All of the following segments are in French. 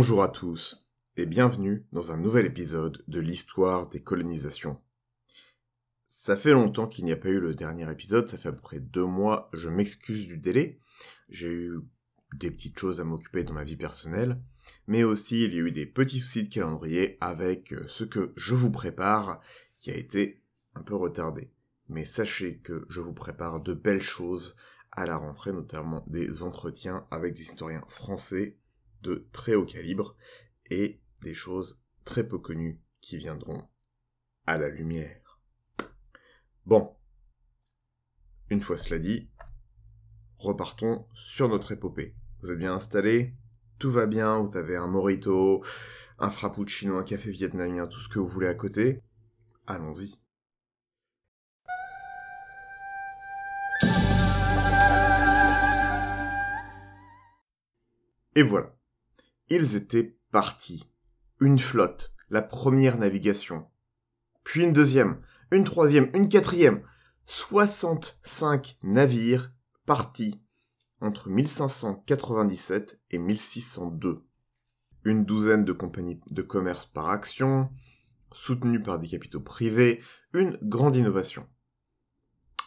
Bonjour à tous et bienvenue dans un nouvel épisode de l'histoire des colonisations. Ça fait longtemps qu'il n'y a pas eu le dernier épisode, ça fait à peu près deux mois, je m'excuse du délai. J'ai eu des petites choses à m'occuper dans ma vie personnelle, mais aussi il y a eu des petits soucis de calendrier avec euh, ce que je vous prépare qui a été un peu retardé. Mais sachez que je vous prépare de belles choses à la rentrée, notamment des entretiens avec des historiens français de très haut calibre et des choses très peu connues qui viendront à la lumière. Bon, une fois cela dit, repartons sur notre épopée. Vous êtes bien installés? Tout va bien? Vous avez un morito, un frappuccino, un café vietnamien, tout ce que vous voulez à côté? Allons-y. Et voilà. Ils étaient partis. Une flotte, la première navigation. Puis une deuxième, une troisième, une quatrième. 65 navires partis entre 1597 et 1602. Une douzaine de compagnies de commerce par action, soutenues par des capitaux privés, une grande innovation.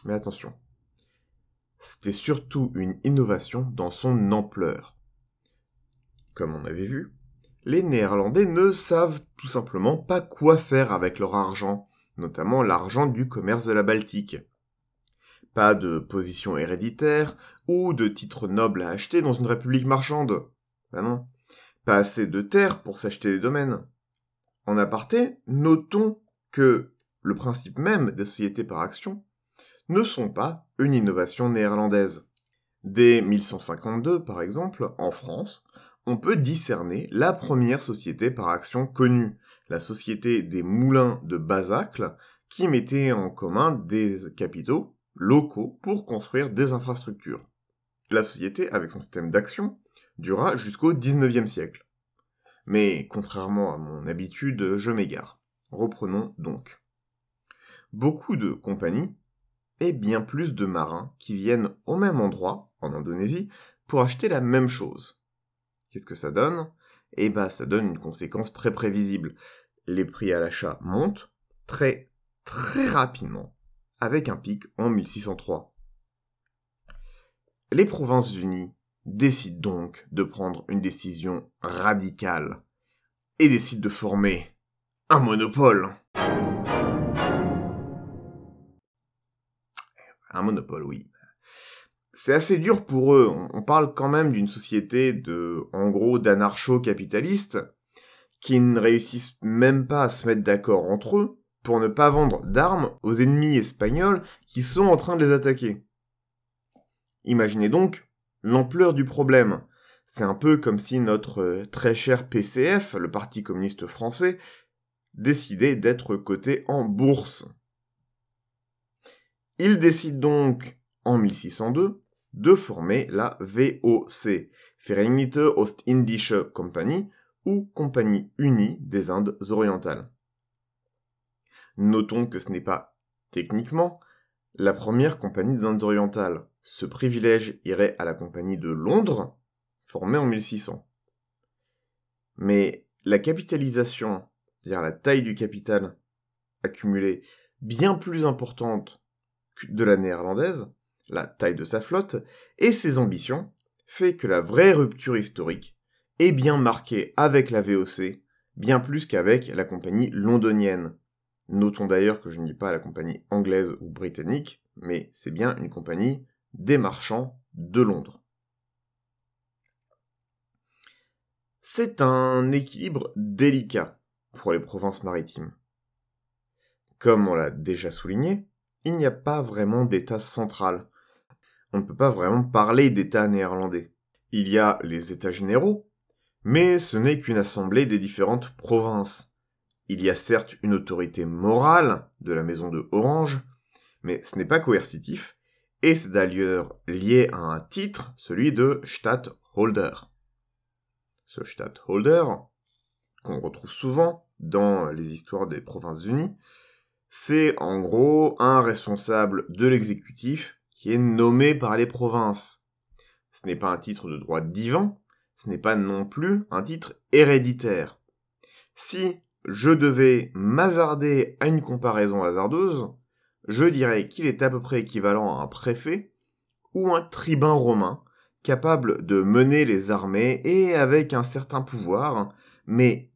Mais attention, c'était surtout une innovation dans son ampleur comme on avait vu, les Néerlandais ne savent tout simplement pas quoi faire avec leur argent, notamment l'argent du commerce de la Baltique. Pas de position héréditaire ou de titres nobles à acheter dans une république marchande. Ben non. Pas assez de terres pour s'acheter des domaines. En aparté, notons que le principe même des sociétés par action ne sont pas une innovation néerlandaise. Dès 1152, par exemple, en France, on peut discerner la première société par action connue, la société des moulins de Basacle, qui mettait en commun des capitaux locaux pour construire des infrastructures. La société, avec son système d'action, dura jusqu'au XIXe siècle. Mais contrairement à mon habitude, je m'égare. Reprenons donc. Beaucoup de compagnies, et bien plus de marins qui viennent au même endroit, en Indonésie, pour acheter la même chose. Qu'est-ce que ça donne? Eh ben, ça donne une conséquence très prévisible. Les prix à l'achat montent très, très rapidement, avec un pic en 1603. Les Provinces-Unies décident donc de prendre une décision radicale et décident de former un monopole. Un monopole, oui c'est assez dur pour eux. On parle quand même d'une société de, en gros, d'anarcho-capitalistes qui ne réussissent même pas à se mettre d'accord entre eux pour ne pas vendre d'armes aux ennemis espagnols qui sont en train de les attaquer. Imaginez donc l'ampleur du problème. C'est un peu comme si notre euh, très cher PCF, le Parti communiste français, décidait d'être coté en bourse. Il décide donc, en 1602, de former la VOC, Vereinigte Ostindische Compagnie, ou Compagnie Unie des Indes orientales. Notons que ce n'est pas, techniquement, la première compagnie des Indes orientales. Ce privilège irait à la compagnie de Londres, formée en 1600. Mais la capitalisation, c'est-à-dire la taille du capital accumulé, bien plus importante que de la néerlandaise, la taille de sa flotte, et ses ambitions, fait que la vraie rupture historique est bien marquée avec la VOC, bien plus qu'avec la compagnie londonienne. Notons d'ailleurs que je ne dis pas la compagnie anglaise ou britannique, mais c'est bien une compagnie des marchands de Londres. C'est un équilibre délicat pour les provinces maritimes. Comme on l'a déjà souligné, il n'y a pas vraiment d'État central on ne peut pas vraiment parler d'État néerlandais. Il y a les États généraux, mais ce n'est qu'une assemblée des différentes provinces. Il y a certes une autorité morale de la maison de Orange, mais ce n'est pas coercitif, et c'est d'ailleurs lié à un titre, celui de Stadtholder. Ce Stadtholder, qu'on retrouve souvent dans les histoires des provinces unies, c'est en gros un responsable de l'exécutif qui est nommé par les provinces. Ce n'est pas un titre de droit divin, ce n'est pas non plus un titre héréditaire. Si je devais m'hasarder à une comparaison hasardeuse, je dirais qu'il est à peu près équivalent à un préfet ou un tribun romain capable de mener les armées et avec un certain pouvoir, mais,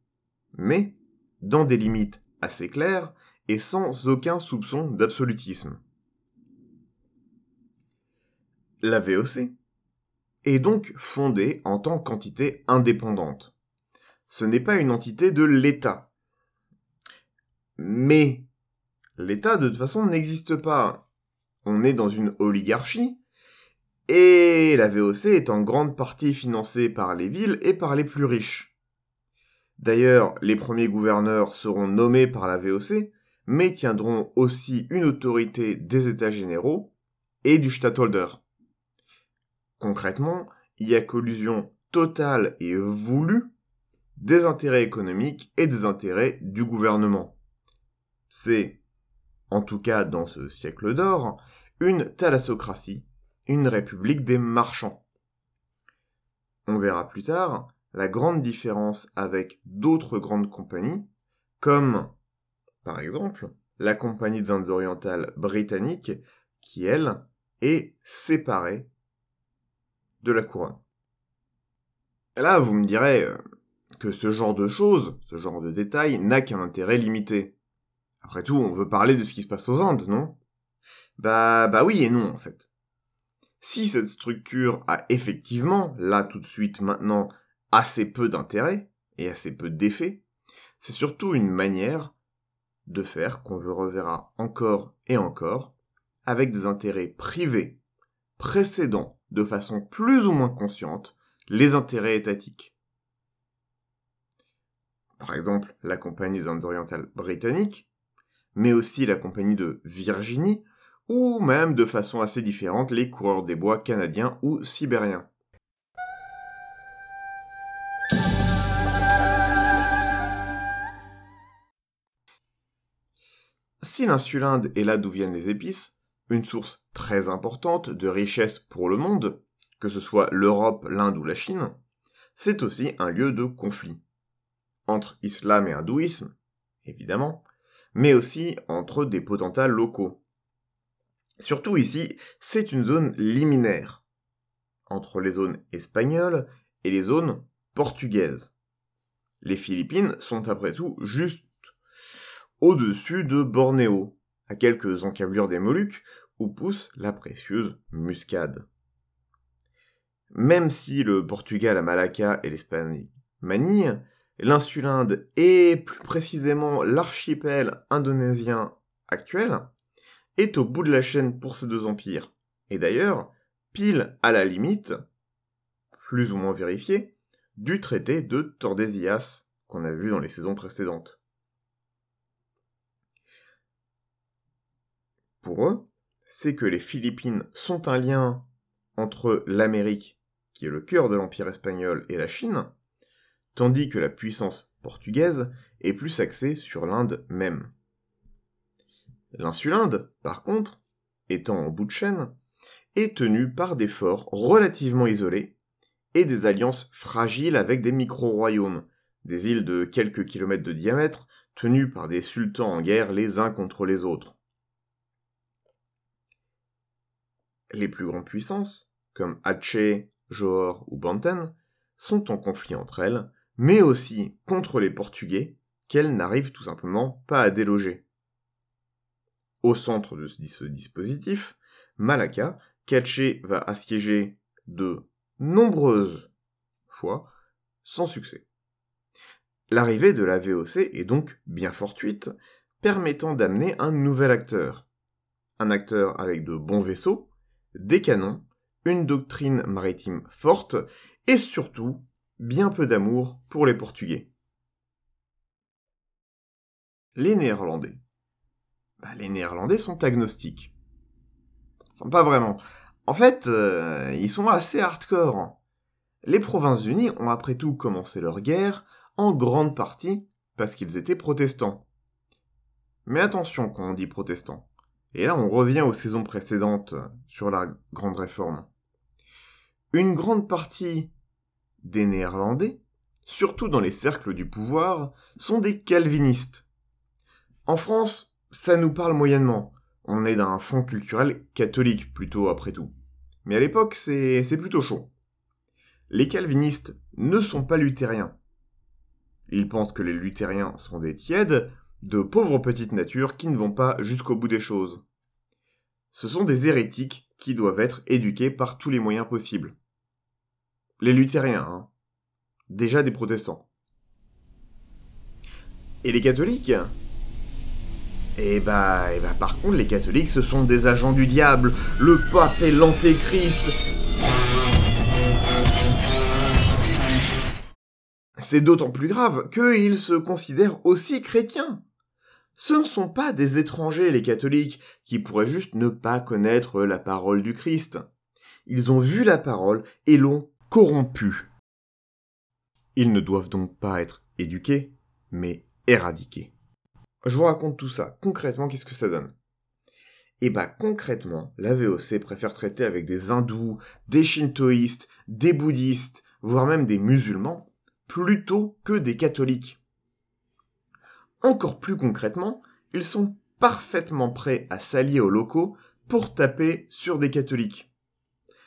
mais, dans des limites assez claires et sans aucun soupçon d'absolutisme. La VOC est donc fondée en tant qu'entité indépendante. Ce n'est pas une entité de l'État. Mais l'État, de toute façon, n'existe pas. On est dans une oligarchie, et la VOC est en grande partie financée par les villes et par les plus riches. D'ailleurs, les premiers gouverneurs seront nommés par la VOC, mais tiendront aussi une autorité des États généraux et du Stadtholder. Concrètement, il y a collusion totale et voulue des intérêts économiques et des intérêts du gouvernement. C'est, en tout cas dans ce siècle d'or, une thalassocratie, une république des marchands. On verra plus tard la grande différence avec d'autres grandes compagnies, comme, par exemple, la Compagnie des Indes orientales britannique, qui, elle, est séparée de la couronne. Là, vous me direz euh, que ce genre de choses, ce genre de détails, n'a qu'un intérêt limité. Après tout, on veut parler de ce qui se passe aux Indes, non? Bah, bah oui et non, en fait. Si cette structure a effectivement, là tout de suite maintenant, assez peu d'intérêt et assez peu d'effet, c'est surtout une manière de faire qu'on le reverra encore et encore avec des intérêts privés précédant de façon plus ou moins consciente les intérêts étatiques. Par exemple, la Compagnie des Indes orientales britanniques, mais aussi la Compagnie de Virginie, ou même de façon assez différente les coureurs des bois canadiens ou sibériens. Si l'insulinde est là d'où viennent les épices, une source très importante de richesse pour le monde, que ce soit l'Europe, l'Inde ou la Chine, c'est aussi un lieu de conflit. Entre islam et hindouisme, évidemment, mais aussi entre des potentats locaux. Surtout ici, c'est une zone liminaire, entre les zones espagnoles et les zones portugaises. Les Philippines sont après tout juste au-dessus de Bornéo, à quelques encablures des Moluques, où pousse la précieuse muscade. Même si le Portugal à Malacca et l'Espagne Manille, l'insulinde et plus précisément l'archipel indonésien actuel est au bout de la chaîne pour ces deux empires. Et d'ailleurs, pile à la limite, plus ou moins vérifiée, du traité de Tordesillas qu'on a vu dans les saisons précédentes. Pour eux, c'est que les Philippines sont un lien entre l'Amérique, qui est le cœur de l'Empire espagnol, et la Chine, tandis que la puissance portugaise est plus axée sur l'Inde même. L'insulinde, par contre, étant en bout de chaîne, est tenue par des forts relativement isolés et des alliances fragiles avec des micro-royaumes, des îles de quelques kilomètres de diamètre, tenues par des sultans en guerre les uns contre les autres. Les plus grandes puissances, comme Aceh, Johor ou Banten, sont en conflit entre elles, mais aussi contre les Portugais, qu'elles n'arrivent tout simplement pas à déloger. Au centre de ce dispositif, Malacca, qu'Aceh va assiéger de nombreuses fois, sans succès. L'arrivée de la VOC est donc bien fortuite, permettant d'amener un nouvel acteur. Un acteur avec de bons vaisseaux, des canons, une doctrine maritime forte et surtout bien peu d'amour pour les Portugais. Les Néerlandais. Bah, les Néerlandais sont agnostiques. Enfin, pas vraiment. En fait, euh, ils sont assez hardcore. Les Provinces-Unies ont après tout commencé leur guerre en grande partie parce qu'ils étaient protestants. Mais attention quand on dit protestants. Et là, on revient aux saisons précédentes sur la Grande Réforme. Une grande partie des Néerlandais, surtout dans les cercles du pouvoir, sont des calvinistes. En France, ça nous parle moyennement. On est d'un fond culturel catholique plutôt après tout. Mais à l'époque, c'est plutôt chaud. Les calvinistes ne sont pas luthériens. Ils pensent que les luthériens sont des tièdes, de pauvres petites natures qui ne vont pas jusqu'au bout des choses. Ce sont des hérétiques qui doivent être éduqués par tous les moyens possibles. Les luthériens, hein. Déjà des protestants. Et les catholiques? Eh bah, eh bah, par contre, les catholiques, ce sont des agents du diable. Le pape est l'antéchrist. C'est d'autant plus grave qu'ils se considèrent aussi chrétiens. Ce ne sont pas des étrangers, les catholiques, qui pourraient juste ne pas connaître la parole du Christ. Ils ont vu la parole et l'ont corrompue. Ils ne doivent donc pas être éduqués, mais éradiqués. Je vous raconte tout ça. Concrètement, qu'est-ce que ça donne? Eh bah concrètement, la VOC préfère traiter avec des hindous, des shintoïstes, des bouddhistes, voire même des musulmans, plutôt que des catholiques. Encore plus concrètement, ils sont parfaitement prêts à s'allier aux locaux pour taper sur des catholiques.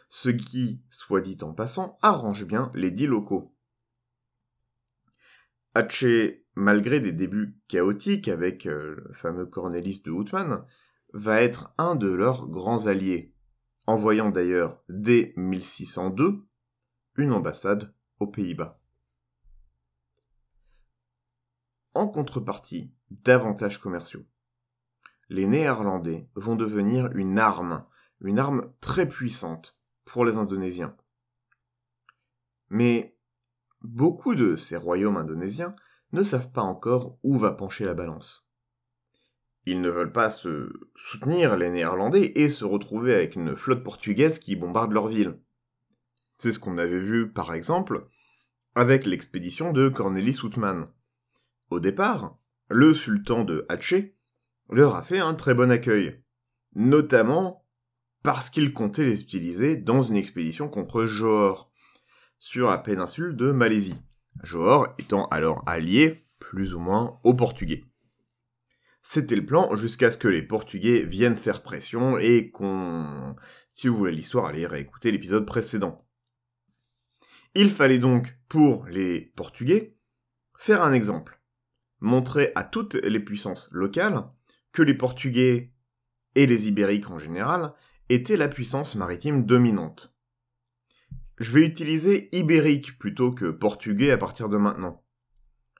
Ce qui, soit dit en passant, arrange bien les dits locaux. Hatché, malgré des débuts chaotiques avec euh, le fameux Cornelis de Houtman, va être un de leurs grands alliés, envoyant d'ailleurs dès 1602 une ambassade aux Pays-Bas. En contrepartie d'avantages commerciaux. Les Néerlandais vont devenir une arme, une arme très puissante pour les Indonésiens. Mais beaucoup de ces royaumes indonésiens ne savent pas encore où va pencher la balance. Ils ne veulent pas se soutenir les Néerlandais et se retrouver avec une flotte portugaise qui bombarde leur ville. C'est ce qu'on avait vu, par exemple, avec l'expédition de Cornelis Houtman. Au départ, le sultan de Hatché leur a fait un très bon accueil, notamment parce qu'il comptait les utiliser dans une expédition contre Johor, sur la péninsule de Malaisie. Johor étant alors allié, plus ou moins, aux Portugais. C'était le plan jusqu'à ce que les Portugais viennent faire pression et qu'on... Si vous voulez l'histoire, allez réécouter l'épisode précédent. Il fallait donc, pour les Portugais, faire un exemple montrer à toutes les puissances locales que les Portugais et les Ibériques en général étaient la puissance maritime dominante. Je vais utiliser ibérique plutôt que portugais à partir de maintenant.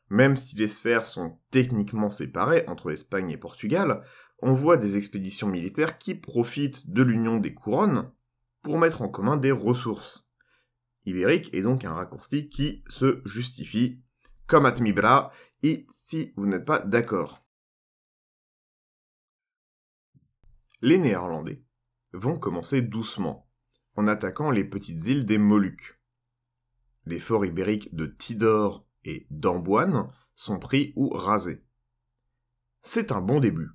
Même si les sphères sont techniquement séparées entre Espagne et Portugal, on voit des expéditions militaires qui profitent de l'union des couronnes pour mettre en commun des ressources. Ibérique est donc un raccourci qui se justifie, comme Atmibra et si vous n'êtes pas d'accord. Les Néerlandais vont commencer doucement, en attaquant les petites îles des Moluques. Les forts ibériques de Tidor et d'Amboine sont pris ou rasés. C'est un bon début,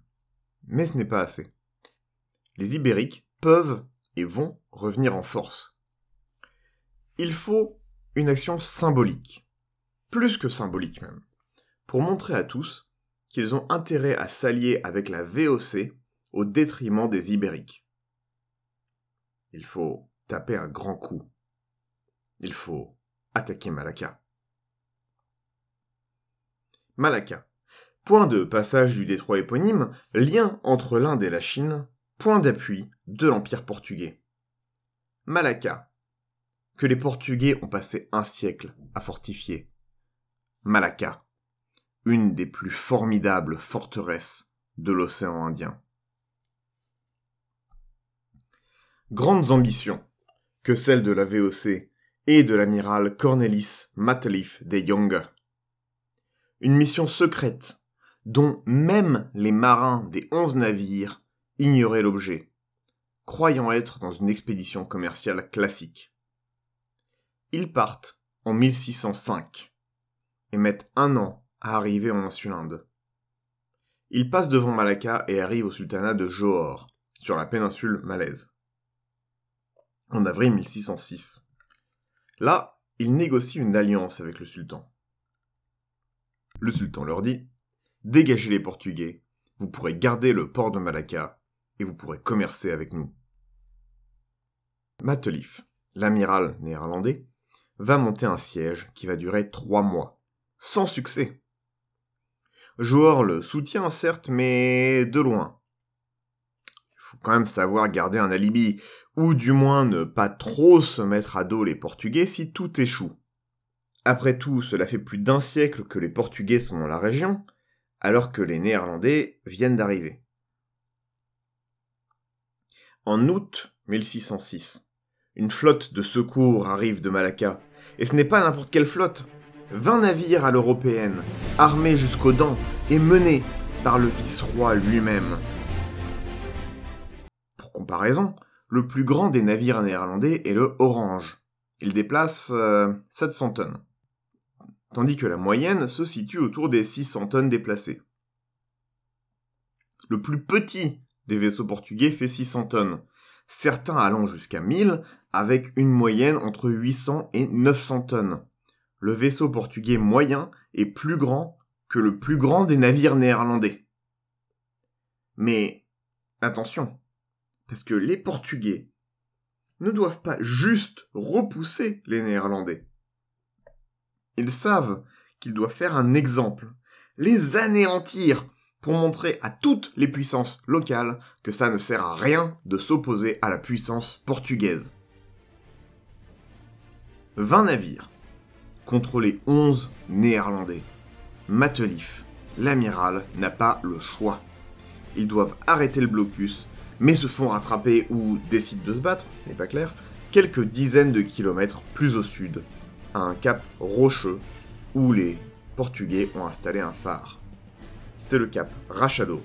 mais ce n'est pas assez. Les Ibériques peuvent et vont revenir en force. Il faut une action symbolique, plus que symbolique même pour montrer à tous qu'ils ont intérêt à s'allier avec la VOC au détriment des Ibériques. Il faut taper un grand coup. Il faut attaquer Malacca. Malacca. Point de passage du détroit éponyme, lien entre l'Inde et la Chine, point d'appui de l'Empire portugais. Malacca, que les Portugais ont passé un siècle à fortifier. Malacca, une des plus formidables forteresses de l'océan Indien. Grandes ambitions que celles de la VOC et de l'amiral Cornelis Matelief de Jonge. Une mission secrète dont même les marins des onze navires ignoraient l'objet, croyant être dans une expédition commerciale classique. Ils partent en 1605 et mettent un an arriver en Insulinde. Il passe devant Malacca et arrive au sultanat de Johor, sur la péninsule malaise. En avril 1606. Là, ils négocient une alliance avec le sultan. Le sultan leur dit Dégagez les Portugais, vous pourrez garder le port de Malacca et vous pourrez commercer avec nous. Matelif, l'amiral néerlandais, va monter un siège qui va durer trois mois, sans succès. Johor le soutient certes, mais de loin. Il faut quand même savoir garder un alibi, ou du moins ne pas trop se mettre à dos les Portugais si tout échoue. Après tout, cela fait plus d'un siècle que les Portugais sont dans la région, alors que les Néerlandais viennent d'arriver. En août 1606, une flotte de secours arrive de Malacca, et ce n'est pas n'importe quelle flotte. 20 navires à l'européenne, armés jusqu'aux dents et menés par le vice-roi lui-même. Pour comparaison, le plus grand des navires néerlandais est le Orange. Il déplace 700 euh, tonnes. Tandis que la moyenne se situe autour des 600 tonnes déplacées. Le plus petit des vaisseaux portugais fait 600 tonnes, certains allant jusqu'à 1000 avec une moyenne entre 800 et 900 tonnes. Le vaisseau portugais moyen est plus grand que le plus grand des navires néerlandais. Mais attention, parce que les Portugais ne doivent pas juste repousser les Néerlandais. Ils savent qu'ils doivent faire un exemple, les anéantir pour montrer à toutes les puissances locales que ça ne sert à rien de s'opposer à la puissance portugaise. 20 navires contre les 11 néerlandais. Matelif, l'amiral, n'a pas le choix. Ils doivent arrêter le blocus, mais se font rattraper ou décident de se battre, ce n'est pas clair, quelques dizaines de kilomètres plus au sud, à un cap rocheux où les Portugais ont installé un phare c'est le cap Rachado,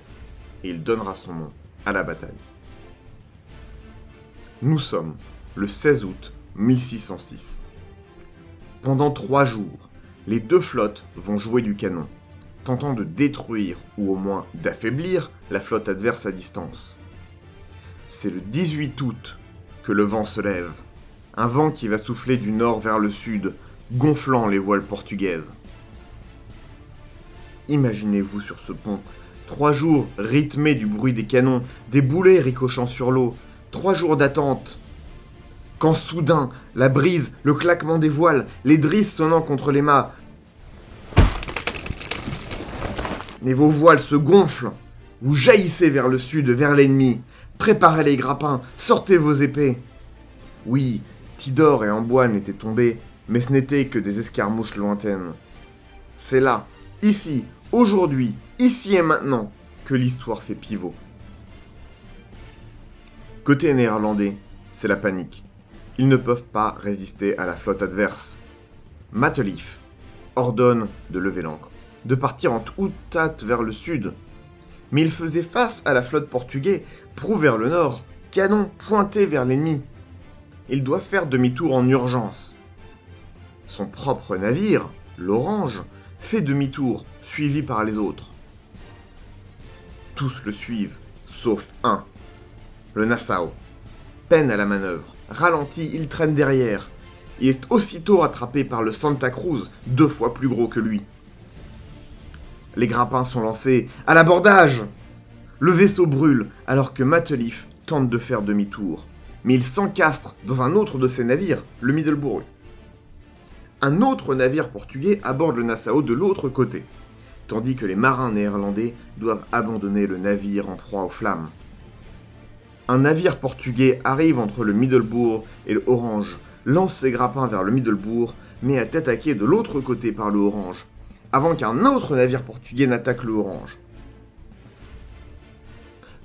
et il donnera son nom à la bataille. Nous sommes le 16 août 1606. Pendant trois jours, les deux flottes vont jouer du canon, tentant de détruire ou au moins d'affaiblir la flotte adverse à distance. C'est le 18 août que le vent se lève, un vent qui va souffler du nord vers le sud, gonflant les voiles portugaises. Imaginez-vous sur ce pont. Trois jours rythmés du bruit des canons, des boulets ricochant sur l'eau. Trois jours d'attente. Quand soudain, la brise, le claquement des voiles, les drisses sonnant contre les mâts. Et vos voiles se gonflent. Vous jaillissez vers le sud, vers l'ennemi. Préparez les grappins, sortez vos épées. Oui, Tidor et Amboine étaient tombés, mais ce n'étaient que des escarmouches lointaines. C'est là, ici, aujourd'hui, ici et maintenant, que l'histoire fait pivot. Côté néerlandais, c'est la panique. Ils ne peuvent pas résister à la flotte adverse. Matelif ordonne de lever l'ancre, de partir en toute hâte vers le sud. Mais il faisait face à la flotte portugaise, proue vers le nord, canon pointé vers l'ennemi. Il doit faire demi-tour en urgence. Son propre navire, l'Orange, fait demi-tour, suivi par les autres. Tous le suivent, sauf un. Le Nassau. Peine à la manœuvre. Ralenti, il traîne derrière. Il est aussitôt rattrapé par le Santa Cruz, deux fois plus gros que lui. Les grappins sont lancés. À l'abordage Le vaisseau brûle alors que Matelif tente de faire demi-tour. Mais il s'encastre dans un autre de ses navires, le Middleburg un autre navire portugais aborde le Nassau de l'autre côté, tandis que les marins néerlandais doivent abandonner le navire en proie aux flammes. Un navire portugais arrive entre le Middelbourg et le Orange, lance ses grappins vers le Middelbourg, mais est attaqué de l'autre côté par le Orange, avant qu'un autre navire portugais n'attaque le Orange.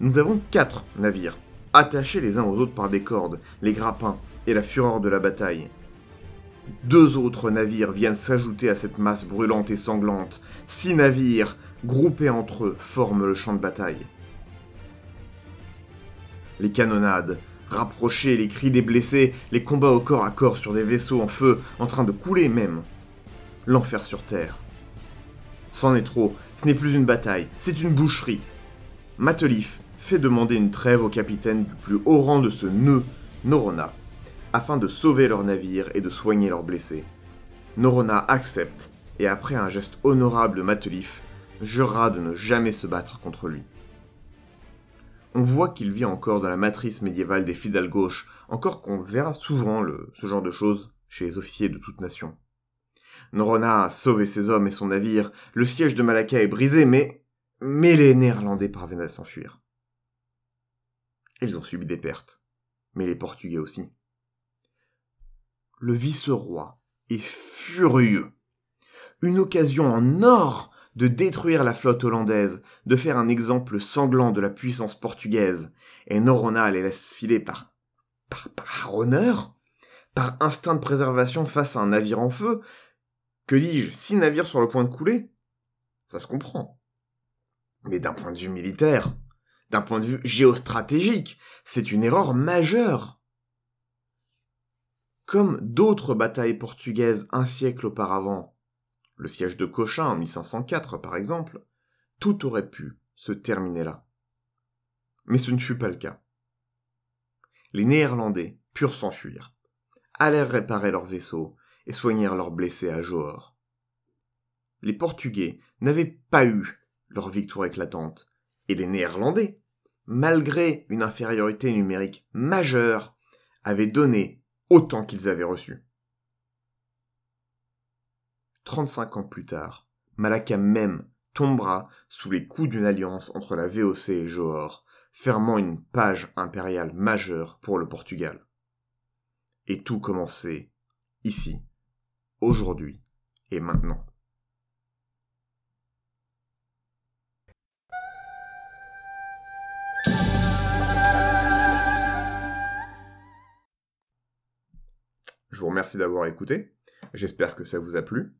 Nous avons quatre navires, attachés les uns aux autres par des cordes, les grappins et la fureur de la bataille. Deux autres navires viennent s'ajouter à cette masse brûlante et sanglante. Six navires, groupés entre eux, forment le champ de bataille. Les canonnades, rapprochés, les cris des blessés, les combats au corps à corps sur des vaisseaux en feu, en train de couler même. L'enfer sur Terre. C'en est trop, ce n'est plus une bataille, c'est une boucherie. Matelif fait demander une trêve au capitaine du plus haut rang de ce nœud, Norona, afin de sauver leur navire et de soigner leurs blessés. Norona accepte, et après un geste honorable de Matelif, jurera de ne jamais se battre contre lui. On voit qu'il vit encore dans la matrice médiévale des fidèles gauches, encore qu'on verra souvent ce genre de choses chez les officiers de toute nation. Norona a sauvé ses hommes et son navire, le siège de Malacca est brisé, mais, mais les Néerlandais parviennent à s'enfuir. Ils ont subi des pertes, mais les Portugais aussi. Le vice-roi est furieux. Une occasion en or de détruire la flotte hollandaise, de faire un exemple sanglant de la puissance portugaise, et Norona les laisse filer par, par, par honneur, par instinct de préservation face à un navire en feu. Que dis-je, six navires sur le point de couler? Ça se comprend. Mais d'un point de vue militaire, d'un point de vue géostratégique, c'est une erreur majeure. Comme d'autres batailles portugaises un siècle auparavant, le siège de Cochin en 1504 par exemple, tout aurait pu se terminer là. Mais ce ne fut pas le cas. Les Néerlandais purent s'enfuir, allèrent réparer leurs vaisseaux et soignèrent leurs blessés à Johor. Les Portugais n'avaient pas eu leur victoire éclatante, et les Néerlandais, malgré une infériorité numérique majeure, avaient donné autant qu'ils avaient reçu. 35 ans plus tard, Malacca même tombera sous les coups d'une alliance entre la VOC et Johor, fermant une page impériale majeure pour le Portugal. Et tout commençait ici, aujourd'hui et maintenant. Je vous remercie d'avoir écouté. J'espère que ça vous a plu.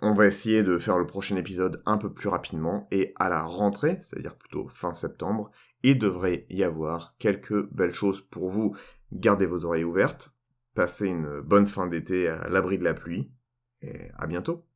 On va essayer de faire le prochain épisode un peu plus rapidement et à la rentrée, c'est-à-dire plutôt fin septembre, il devrait y avoir quelques belles choses pour vous. Gardez vos oreilles ouvertes, passez une bonne fin d'été à l'abri de la pluie et à bientôt.